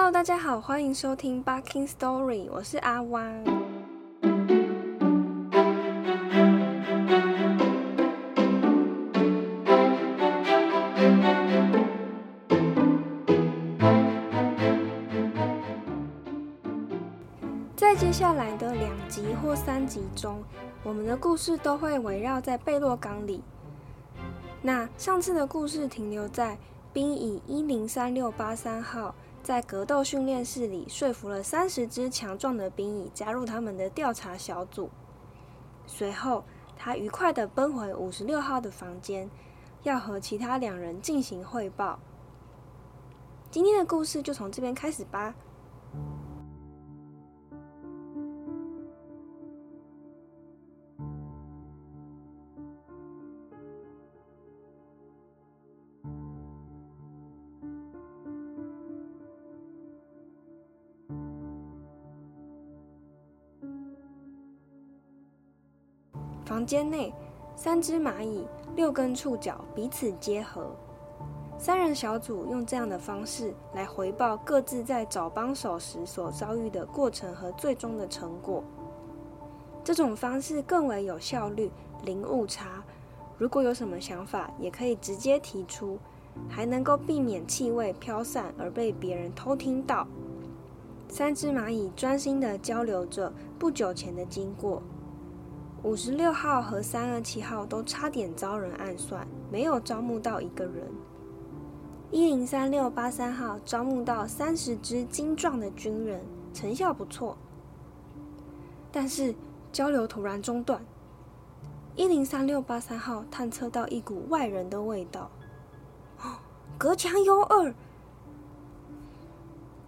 Hello，大家好，欢迎收听 Barking Story，我是阿汪。在接下来的两集或三集中，我们的故事都会围绕在贝洛冈里。那上次的故事停留在冰乙一零三六八三号。在格斗训练室里，说服了三十只强壮的兵蚁加入他们的调查小组。随后，他愉快地奔回五十六号的房间，要和其他两人进行汇报。今天的故事就从这边开始吧。房间内，三只蚂蚁，六根触角彼此结合。三人小组用这样的方式来回报各自在找帮手时所遭遇的过程和最终的成果。这种方式更为有效率，零误差。如果有什么想法，也可以直接提出，还能够避免气味飘散而被别人偷听到。三只蚂蚁专心地交流着不久前的经过。五十六号和三二七号都差点遭人暗算，没有招募到一个人。一零三六八三号招募到三十只精壮的军人，成效不错。但是交流突然中断。一零三六八三号探测到一股外人的味道，隔墙有耳。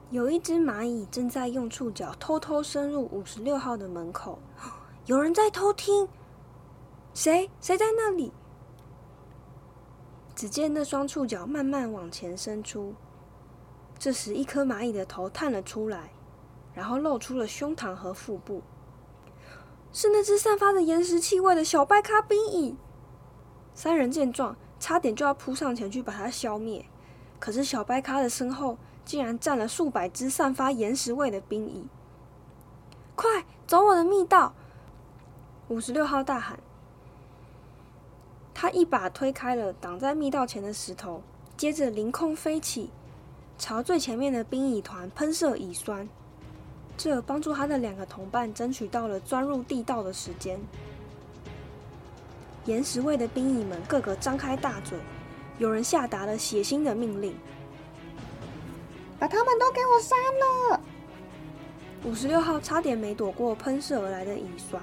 有一只蚂蚁正在用触角偷偷深入五十六号的门口。有人在偷听，谁？谁在那里？只见那双触角慢慢往前伸出，这时一颗蚂蚁的头探了出来，然后露出了胸膛和腹部。是那只散发着岩石气味的小白咖兵蚁。三人见状，差点就要扑上前去把它消灭，可是小白咖的身后竟然站了数百只散发岩石味的兵蚁。快走我的密道！五十六号大喊，他一把推开了挡在密道前的石头，接着凌空飞起，朝最前面的兵蚁团喷射乙酸。这帮助他的两个同伴争取到了钻入地道的时间。岩石味的兵蚁们个个张开大嘴，有人下达了血腥的命令：“把他们都给我杀了！”五十六号差点没躲过喷射而来的乙酸。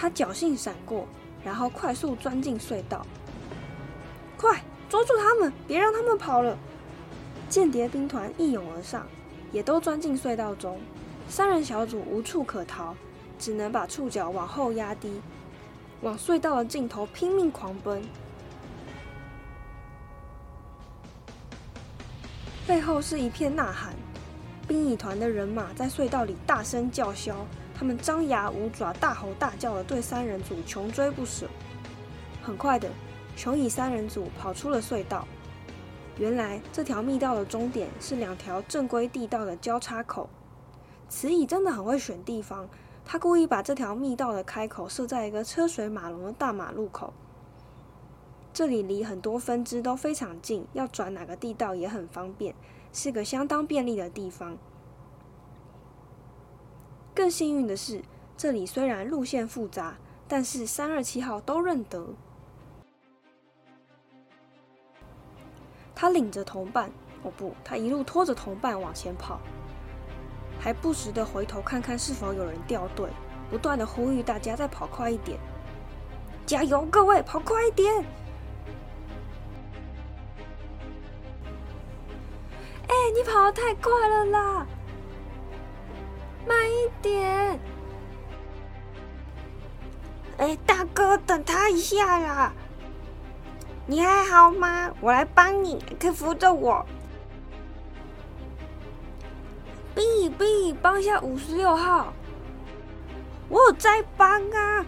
他侥幸闪过，然后快速钻进隧道。快捉住他们，别让他们跑了！间谍兵团一涌而上，也都钻进隧道中。三人小组无处可逃，只能把触角往后压低，往隧道的尽头拼命狂奔。背后是一片呐喊，兵蚁团的人马在隧道里大声叫嚣。他们张牙舞爪、大吼大叫的对三人组穷追不舍。很快的，雄蚁三人组跑出了隧道。原来这条密道的终点是两条正规地道的交叉口。雌蚁真的很会选地方，他故意把这条密道的开口设在一个车水马龙的大马路口。这里离很多分支都非常近，要转哪个地道也很方便，是个相当便利的地方。更幸运的是，这里虽然路线复杂，但是三二七号都认得。他领着同伴，哦不，他一路拖着同伴往前跑，还不时的回头看看是否有人掉队，不断的呼吁大家再跑快一点，加油，各位，跑快一点！哎，你跑的太快了啦！一点！哎，大哥，等他一下呀！你还好吗？我来帮你，可以扶着我。B B，帮一下五十六号。我有在帮啊！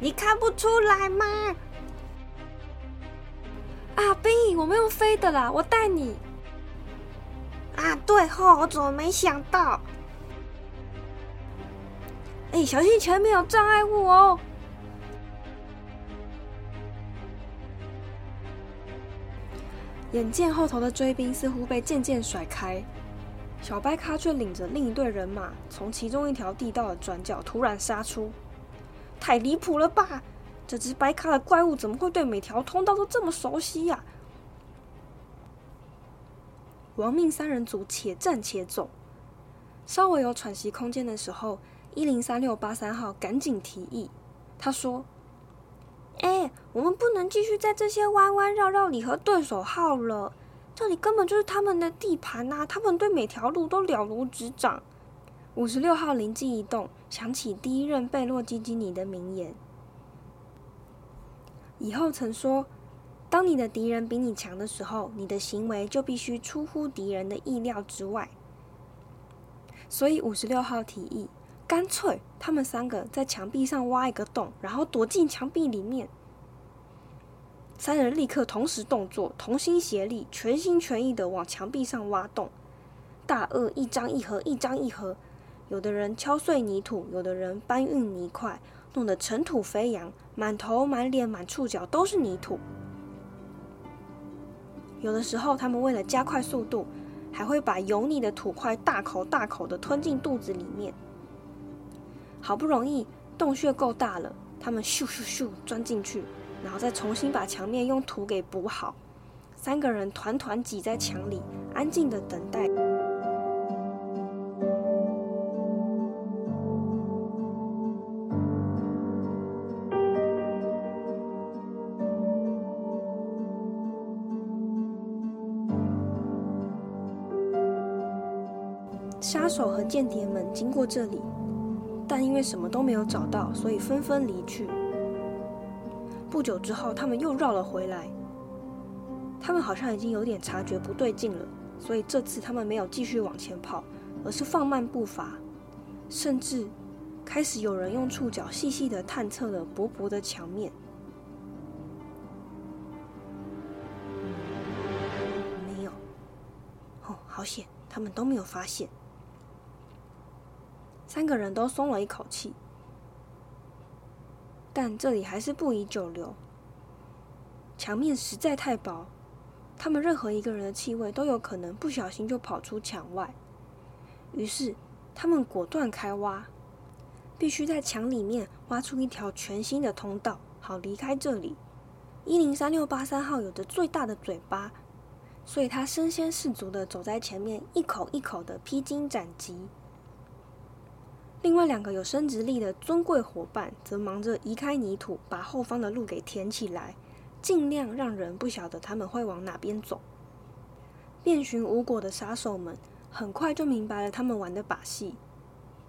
你看不出来吗？啊，B，我们用飞的啦，我带你。啊对吼，我怎么没想到？哎，小心前面有障碍物哦！眼见后头的追兵似乎被渐渐甩开，小白卡却领着另一队人马从其中一条地道的转角突然杀出。太离谱了吧！这只白卡的怪物怎么会对每条通道都这么熟悉呀？亡命三人组且战且走，稍微有喘息空间的时候，一零三六八三号赶紧提议，他说。哎，我们不能继续在这些弯弯绕绕里和对手耗了。这里根本就是他们的地盘呐，他们对每条路都了如指掌。五十六号灵机一动，想起第一任贝洛基基尼的名言：以后曾说，当你的敌人比你强的时候，你的行为就必须出乎敌人的意料之外。所以五十六号提议。干脆，他们三个在墙壁上挖一个洞，然后躲进墙壁里面。三人立刻同时动作，同心协力，全心全意的往墙壁上挖洞。大鳄一张一合，一张一合。有的人敲碎泥土，有的人搬运泥块，弄得尘土飞扬，满头、满脸、满触角都是泥土。有的时候，他们为了加快速度，还会把油腻的土块大口大口的吞进肚子里面。好不容易洞穴够大了，他们咻咻咻钻进去，然后再重新把墙面用土给补好。三个人团团挤在墙里，安静的等待。杀手和间谍们经过这里。但因为什么都没有找到，所以纷纷离去。不久之后，他们又绕了回来。他们好像已经有点察觉不对劲了，所以这次他们没有继续往前跑，而是放慢步伐，甚至开始有人用触角细细的探测了薄薄的墙面。没有。哦，好险，他们都没有发现。三个人都松了一口气，但这里还是不宜久留。墙面实在太薄，他们任何一个人的气味都有可能不小心就跑出墙外。于是，他们果断开挖，必须在墙里面挖出一条全新的通道，好离开这里。一零三六八三号有着最大的嘴巴，所以他身先士卒的走在前面，一口一口的披荆斩棘。另外两个有生殖力的尊贵伙伴则忙着移开泥土，把后方的路给填起来，尽量让人不晓得他们会往哪边走。遍寻无果的杀手们很快就明白了他们玩的把戏，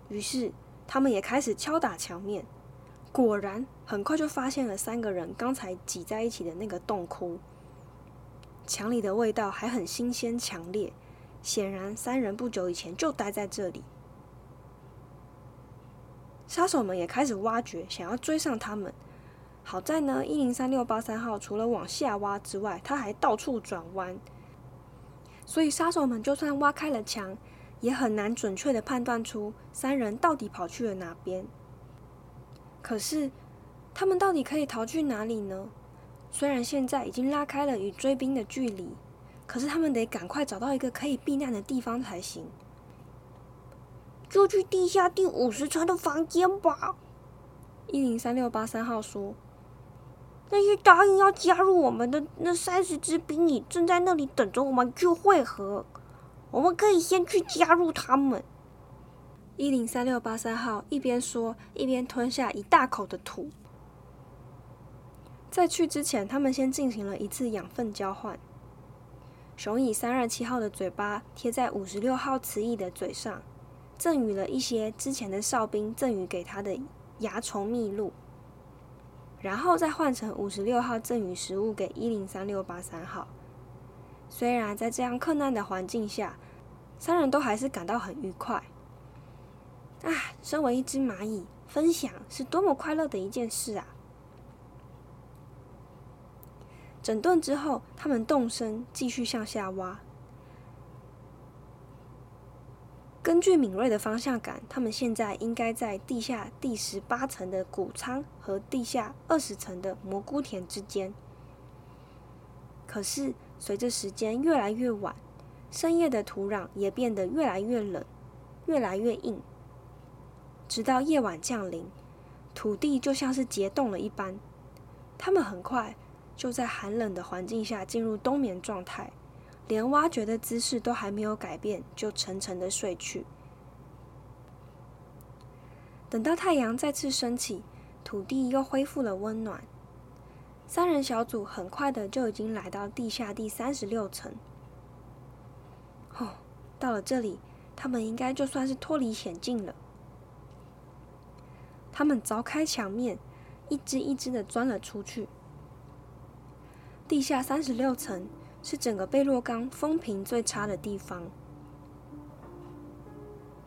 于是他们也开始敲打墙面。果然，很快就发现了三个人刚才挤在一起的那个洞窟。墙里的味道还很新鲜强烈，显然三人不久以前就待在这里。杀手们也开始挖掘，想要追上他们。好在呢，一零三六八三号除了往下挖之外，他还到处转弯，所以杀手们就算挖开了墙，也很难准确的判断出三人到底跑去了哪边。可是，他们到底可以逃去哪里呢？虽然现在已经拉开了与追兵的距离，可是他们得赶快找到一个可以避难的地方才行。就去地下第五十层的房间吧。一零三六八三号说：“那些答应要加入我们的那三十只兵蚁正在那里等着我们去会合，我们可以先去加入他们。”一零三六八三号一边说，一边吞下一大口的土。在去之前，他们先进行了一次养分交换。雄蚁三二七号的嘴巴贴在五十六号雌蚁的嘴上。赠予了一些之前的哨兵赠予给他的蚜虫蜜露，然后再换成五十六号赠予食物给一零三六八三号。虽然在这样困难的环境下，三人都还是感到很愉快。啊，身为一只蚂蚁，分享是多么快乐的一件事啊！整顿之后，他们动身继续向下挖。根据敏锐的方向感，他们现在应该在地下第十八层的谷仓和地下二十层的蘑菇田之间。可是，随着时间越来越晚，深夜的土壤也变得越来越冷，越来越硬。直到夜晚降临，土地就像是结冻了一般。他们很快就在寒冷的环境下进入冬眠状态。连挖掘的姿势都还没有改变，就沉沉的睡去。等到太阳再次升起，土地又恢复了温暖。三人小组很快的就已经来到地下第三十六层。哦，到了这里，他们应该就算是脱离险境了。他们凿开墙面，一只一只的钻了出去。地下三十六层。是整个贝洛冈风评最差的地方。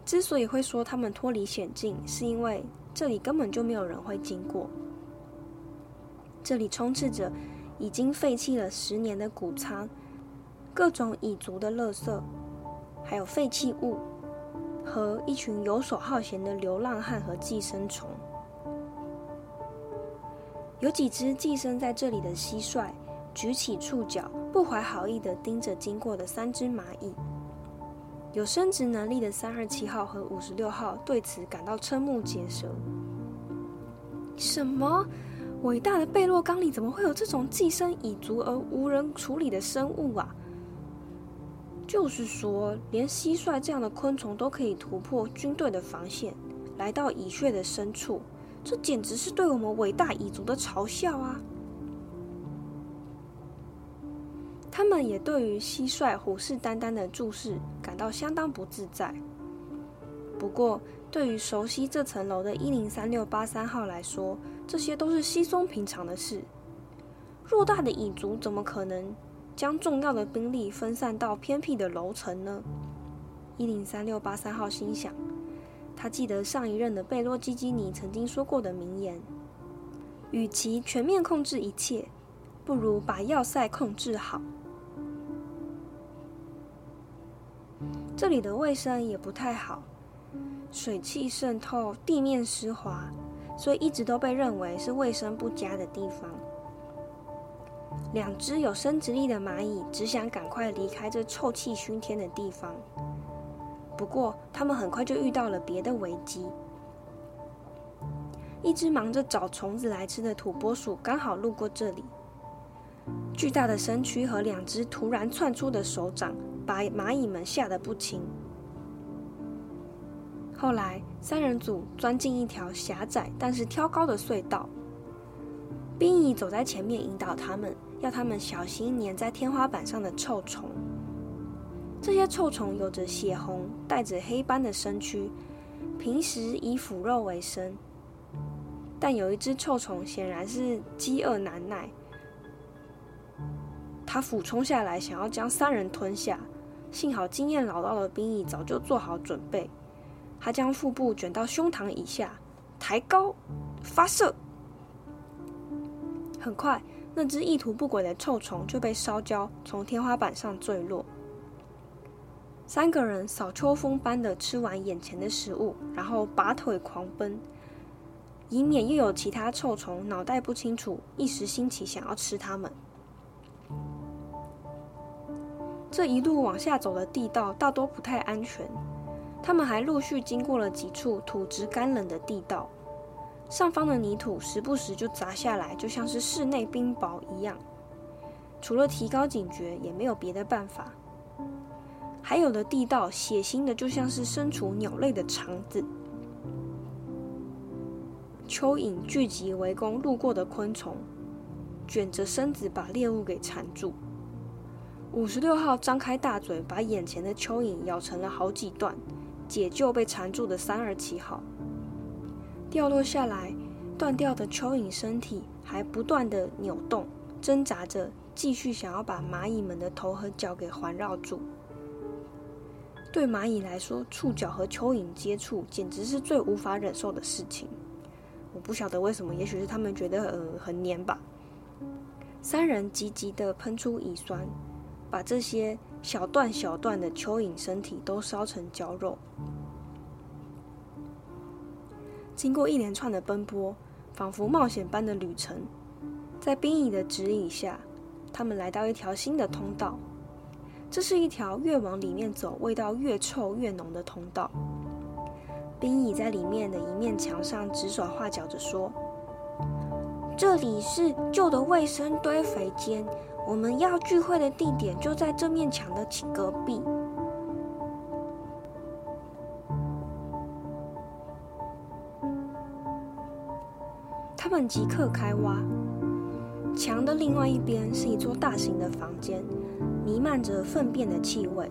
之所以会说他们脱离险境，是因为这里根本就没有人会经过。这里充斥着已经废弃了十年的谷仓、各种蚁族的垃圾，还有废弃物和一群游手好闲的流浪汉和寄生虫。有几只寄生在这里的蟋蟀。举起触角，不怀好意的盯着经过的三只蚂蚁。有生殖能力的三二七号和五十六号对此感到瞠目结舌。什么？伟大的贝洛冈里怎么会有这种寄生蚁族而无人处理的生物啊？就是说，连蟋蟀这样的昆虫都可以突破军队的防线，来到蚁穴的深处，这简直是对我们伟大蚁族的嘲笑啊！他们也对于蟋蟀虎视眈眈的注视感到相当不自在。不过，对于熟悉这层楼的一零三六八三号来说，这些都是稀松平常的事。偌大的蚁族怎么可能将重要的兵力分散到偏僻的楼层呢？一零三六八三号心想，他记得上一任的贝洛基基尼曾经说过的名言：“与其全面控制一切，不如把要塞控制好。”这里的卫生也不太好，水汽渗透，地面湿滑，所以一直都被认为是卫生不佳的地方。两只有生殖力的蚂蚁只想赶快离开这臭气熏天的地方，不过他们很快就遇到了别的危机。一只忙着找虫子来吃的土拨鼠刚好路过这里，巨大的身躯和两只突然窜出的手掌。把蚂蚁们吓得不轻。后来，三人组钻进一条狭窄但是挑高的隧道，兵蚁走在前面引导他们，要他们小心粘在天花板上的臭虫。这些臭虫有着血红、带着黑斑的身躯，平时以腐肉为生。但有一只臭虫显然是饥饿难耐，它俯冲下来，想要将三人吞下。幸好经验老道的兵役早就做好准备，他将腹部卷到胸膛以下，抬高，发射。很快，那只意图不轨的臭虫就被烧焦，从天花板上坠落。三个人扫秋风般的吃完眼前的食物，然后拔腿狂奔，以免又有其他臭虫脑袋不清楚，一时兴起想要吃他们。这一路往下走的地道大多不太安全，他们还陆续经过了几处土质干冷的地道，上方的泥土时不时就砸下来，就像是室内冰雹一样。除了提高警觉，也没有别的办法。还有的地道血腥的，就像是身处鸟类的肠子。蚯蚓聚集围攻路过的昆虫，卷着身子把猎物给缠住。五十六号张开大嘴，把眼前的蚯蚓咬成了好几段，解救被缠住的三二七号。掉落下来，断掉的蚯蚓身体还不断的扭动，挣扎着，继续想要把蚂蚁们的头和脚给环绕住。对蚂蚁来说，触角和蚯蚓接触简直是最无法忍受的事情。我不晓得为什么，也许是他们觉得呃很黏吧。三人急急的喷出乙酸。把这些小段小段的蚯蚓身体都烧成焦肉。经过一连串的奔波，仿佛冒险般的旅程，在冰蚁的指引下，他们来到一条新的通道。这是一条越往里面走，味道越臭越浓的通道。冰蚁在里面的一面墙上指手画脚着说：“这里是旧的卫生堆肥间，我们要聚会的地点就在这面墙的隔壁。”他们即刻开挖。墙的另外一边是一座大型的房间。弥漫着粪便的气味，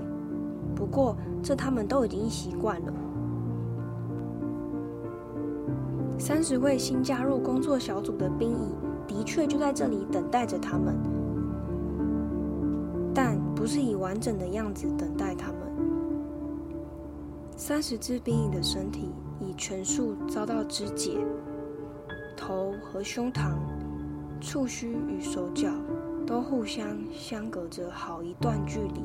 不过这他们都已经习惯了。三十位新加入工作小组的兵蚁的确就在这里等待着他们，不是以完整的样子等待他们。三十只兵蚁的身体已全数遭到肢解，头和胸膛、触须与手脚。都互相相隔着好一段距离。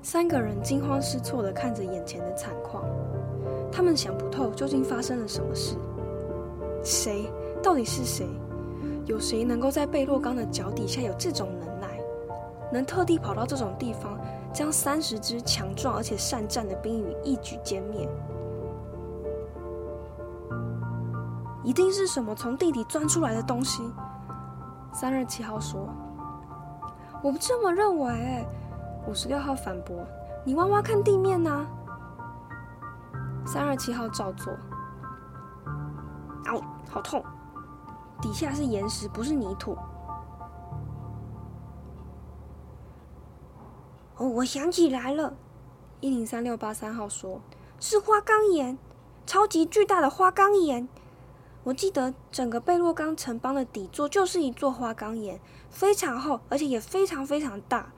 三个人惊慌失措的看着眼前的惨况，他们想不透究竟发生了什么事。谁？到底是谁？有谁能够在贝洛刚的脚底下有这种能耐，能特地跑到这种地方，将三十只强壮而且善战的冰羽一举歼灭？一定是什么从地底钻出来的东西。三二七号说：“我不这么认为。”五十六号反驳：“你挖挖看地面呐。”三二七号照做。哦，好痛！底下是岩石，不是泥土。哦，我想起来了。一零三六八三号说：“是花岗岩，超级巨大的花岗岩。”我记得整个贝洛冈城邦的底座就是一座花岗岩，非常厚，而且也非常非常大。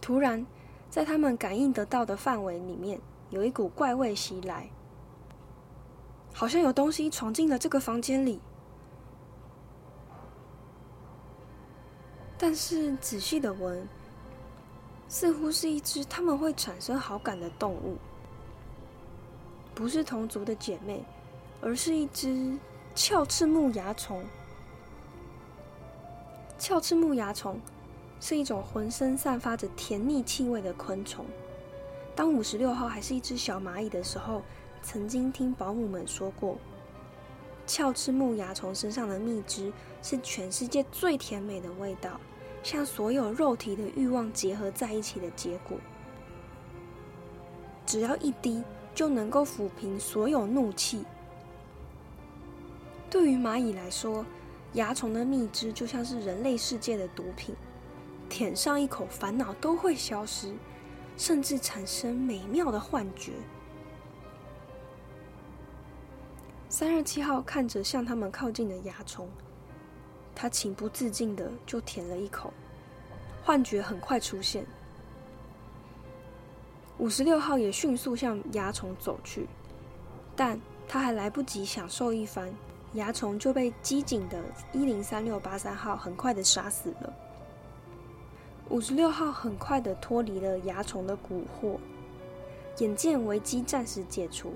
突然，在他们感应得到的范围里面，有一股怪味袭来，好像有东西闯进了这个房间里。但是仔细的闻，似乎是一只他们会产生好感的动物，不是同族的姐妹，而是一只。鞘翅木蚜虫，鞘翅木蚜虫是一种浑身散发着甜腻气味的昆虫。当五十六号还是一只小蚂蚁的时候，曾经听保姆们说过，鞘翅木蚜虫身上的蜜汁是全世界最甜美的味道，像所有肉体的欲望结合在一起的结果。只要一滴，就能够抚平所有怒气。对于蚂蚁来说，蚜虫的蜜汁就像是人类世界的毒品，舔上一口，烦恼都会消失，甚至产生美妙的幻觉。三二七号看着向他们靠近的蚜虫，他情不自禁的就舔了一口，幻觉很快出现。五十六号也迅速向蚜虫走去，但他还来不及享受一番。蚜虫就被机警的一零三六八三号很快的杀死了。五十六号很快的脱离了蚜虫的蛊惑，眼见危机暂时解除，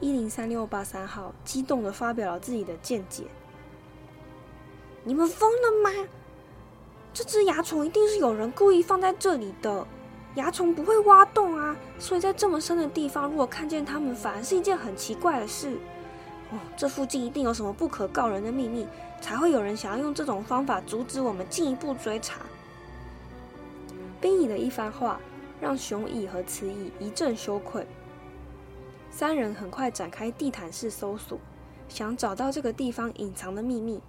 一零三六八三号激动的发表了自己的见解：“你们疯了吗？这只蚜虫一定是有人故意放在这里的。蚜虫不会挖洞啊，所以在这么深的地方，如果看见它们，反而是一件很奇怪的事。”哦，这附近一定有什么不可告人的秘密，才会有人想要用这种方法阻止我们进一步追查。冰蚁的一番话让雄蚁和雌蚁一阵羞愧。三人很快展开地毯式搜索，想找到这个地方隐藏的秘密。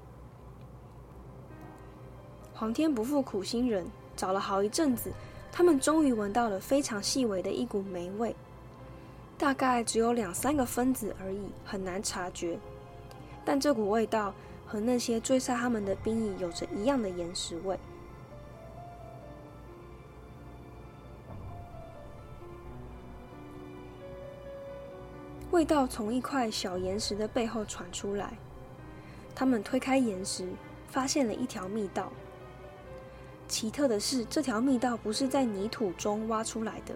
皇天不负苦心人，找了好一阵子，他们终于闻到了非常细微的一股霉味。大概只有两三个分子而已，很难察觉。但这股味道和那些追杀他们的兵蚁有着一样的岩石味。味道从一块小岩石的背后传出来。他们推开岩石，发现了一条密道。奇特的是，这条密道不是在泥土中挖出来的，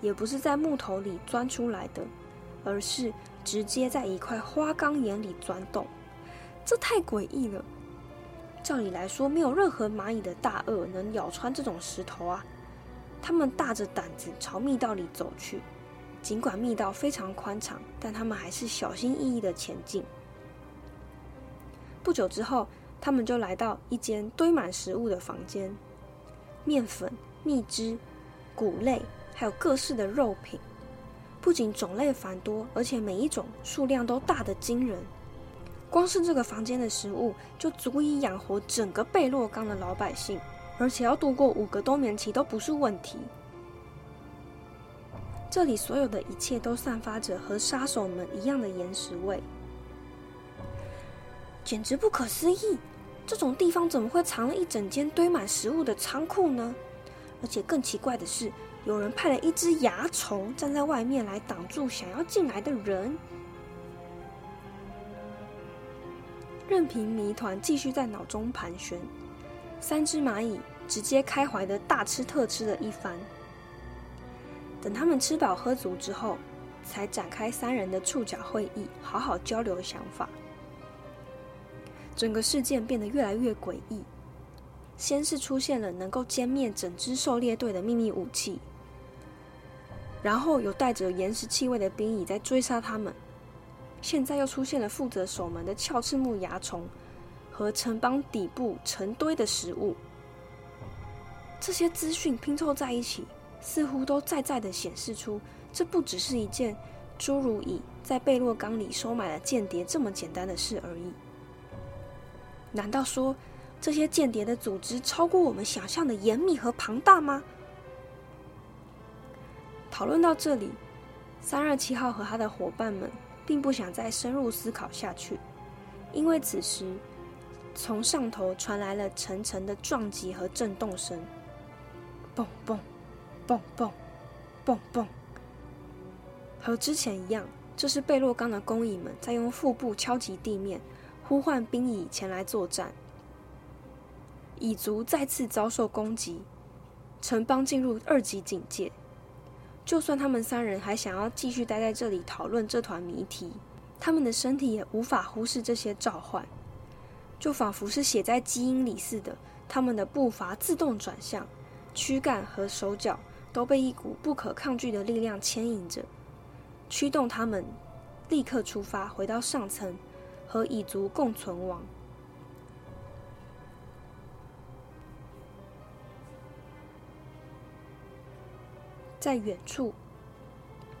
也不是在木头里钻出来的，而是直接在一块花岗岩里钻洞。这太诡异了。照理来说，没有任何蚂蚁的大颚能咬穿这种石头啊！他们大着胆子朝密道里走去，尽管密道非常宽敞，但他们还是小心翼翼的前进。不久之后，他们就来到一间堆满食物的房间。面粉、蜜汁、谷类，还有各式的肉品，不仅种类繁多，而且每一种数量都大得惊人。光是这个房间的食物就足以养活整个贝洛冈的老百姓，而且要度过五个冬眠期都不是问题。这里所有的一切都散发着和杀手们一样的岩石味，简直不可思议。这种地方怎么会藏了一整间堆满食物的仓库呢？而且更奇怪的是，有人派了一只蚜虫站在外面来挡住想要进来的人。任凭谜团继续在脑中盘旋，三只蚂蚁直接开怀的大吃特吃了一番。等他们吃饱喝足之后，才展开三人的触角会议，好好交流想法。整个事件变得越来越诡异。先是出现了能够歼灭整支狩猎队的秘密武器，然后有带着岩石气味的兵蚁在追杀他们。现在又出现了负责守门的鞘翅目蚜虫和城邦底部成堆的食物。这些资讯拼凑在一起，似乎都在在的显示出，这不只是一件诸如以在贝洛冈里收买了间谍这么简单的事而已。难道说这些间谍的组织超过我们想象的严密和庞大吗？讨论到这里，三二七号和他的伙伴们并不想再深入思考下去，因为此时从上头传来了层层的撞击和震动声，嘣嘣嘣嘣嘣嘣，和之前一样，这是贝洛冈的工蚁们在用腹部敲击地面。呼唤兵蚁前来作战，蚁族再次遭受攻击，城邦进入二级警戒。就算他们三人还想要继续待在这里讨论这团谜题，他们的身体也无法忽视这些召唤，就仿佛是写在基因里似的。他们的步伐自动转向，躯干和手脚都被一股不可抗拒的力量牵引着，驱动他们立刻出发，回到上层。和蚁族共存亡。在远处，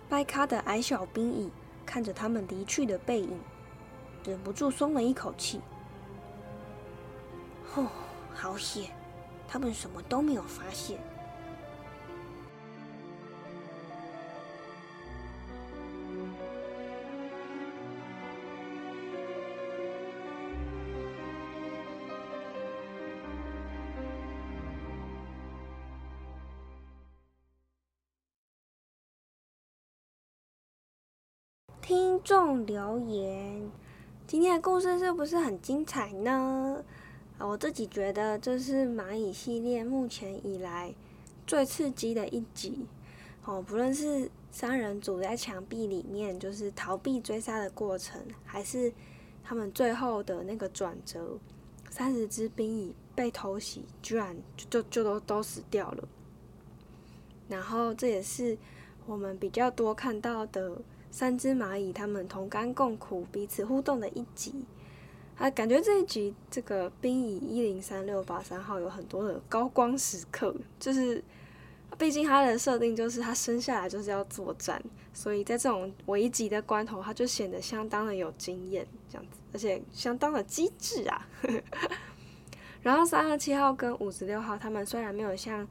掰咖的矮小兵蚁看着他们离去的背影，忍不住松了一口气。哦，好险，他们什么都没有发现。听众留言，今天的故事是不是很精彩呢？我自己觉得这是蚂蚁系列目前以来最刺激的一集。哦，不论是三人组在墙壁里面就是逃避追杀的过程，还是他们最后的那个转折，三十只兵蚁被偷袭，居然就就就都都死掉了。然后这也是我们比较多看到的。三只蚂蚁，它们同甘共苦，彼此互动的一集。啊，感觉这一集这个兵蚁一零三六八三号有很多的高光时刻，就是毕竟它的设定就是它生下来就是要作战，所以在这种危急的关头，它就显得相当的有经验，这样子，而且相当的机智啊。然后三二七号跟五十六号，他们虽然没有像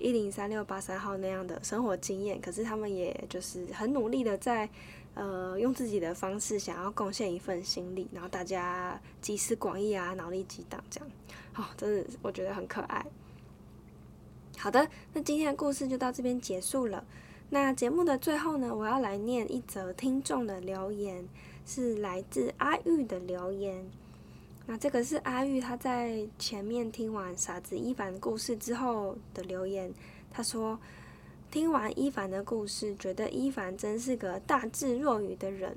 一零三六八三号那样的生活经验，可是他们也就是很努力的在，呃，用自己的方式想要贡献一份心力，然后大家集思广益啊，脑力激荡这样，哦，真的我觉得很可爱。好的，那今天的故事就到这边结束了。那节目的最后呢，我要来念一则听众的留言，是来自阿玉的留言。那这个是阿玉他在前面听完傻子伊凡故事之后的留言，他说听完伊凡的故事，觉得伊凡真是个大智若愚的人。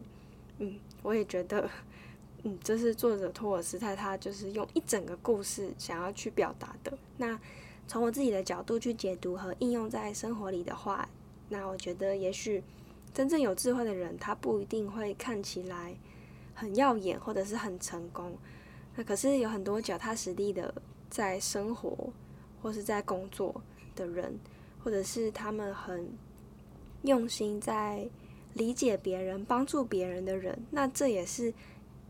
嗯，我也觉得，嗯，这是作者托尔斯泰他就是用一整个故事想要去表达的。那从我自己的角度去解读和应用在生活里的话，那我觉得也许真正有智慧的人，他不一定会看起来很耀眼或者是很成功。那可是有很多脚踏实地的在生活或是在工作的人，或者是他们很用心在理解别人、帮助别人的人，那这也是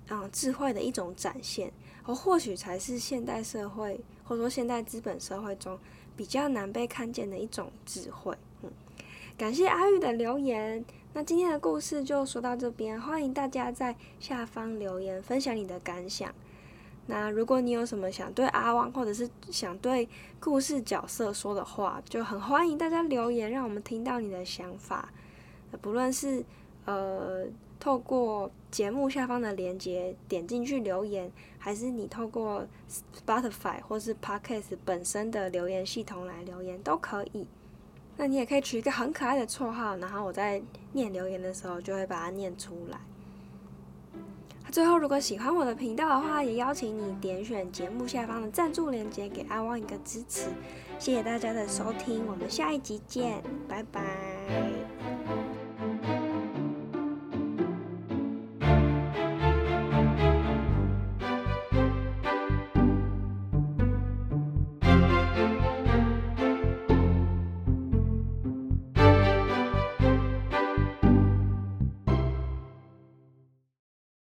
嗯智慧的一种展现，而或许才是现代社会或者说现代资本社会中比较难被看见的一种智慧。嗯，感谢阿玉的留言。那今天的故事就说到这边，欢迎大家在下方留言分享你的感想。那如果你有什么想对阿旺，或者是想对故事角色说的话，就很欢迎大家留言，让我们听到你的想法。不论是呃透过节目下方的链接点进去留言，还是你透过 Spotify 或是 Podcast 本身的留言系统来留言都可以。那你也可以取一个很可爱的绰号，然后我在念留言的时候就会把它念出来。最后，如果喜欢我的频道的话，也邀请你点选节目下方的赞助链接，给阿旺一个支持。谢谢大家的收听，我们下一集见，拜拜。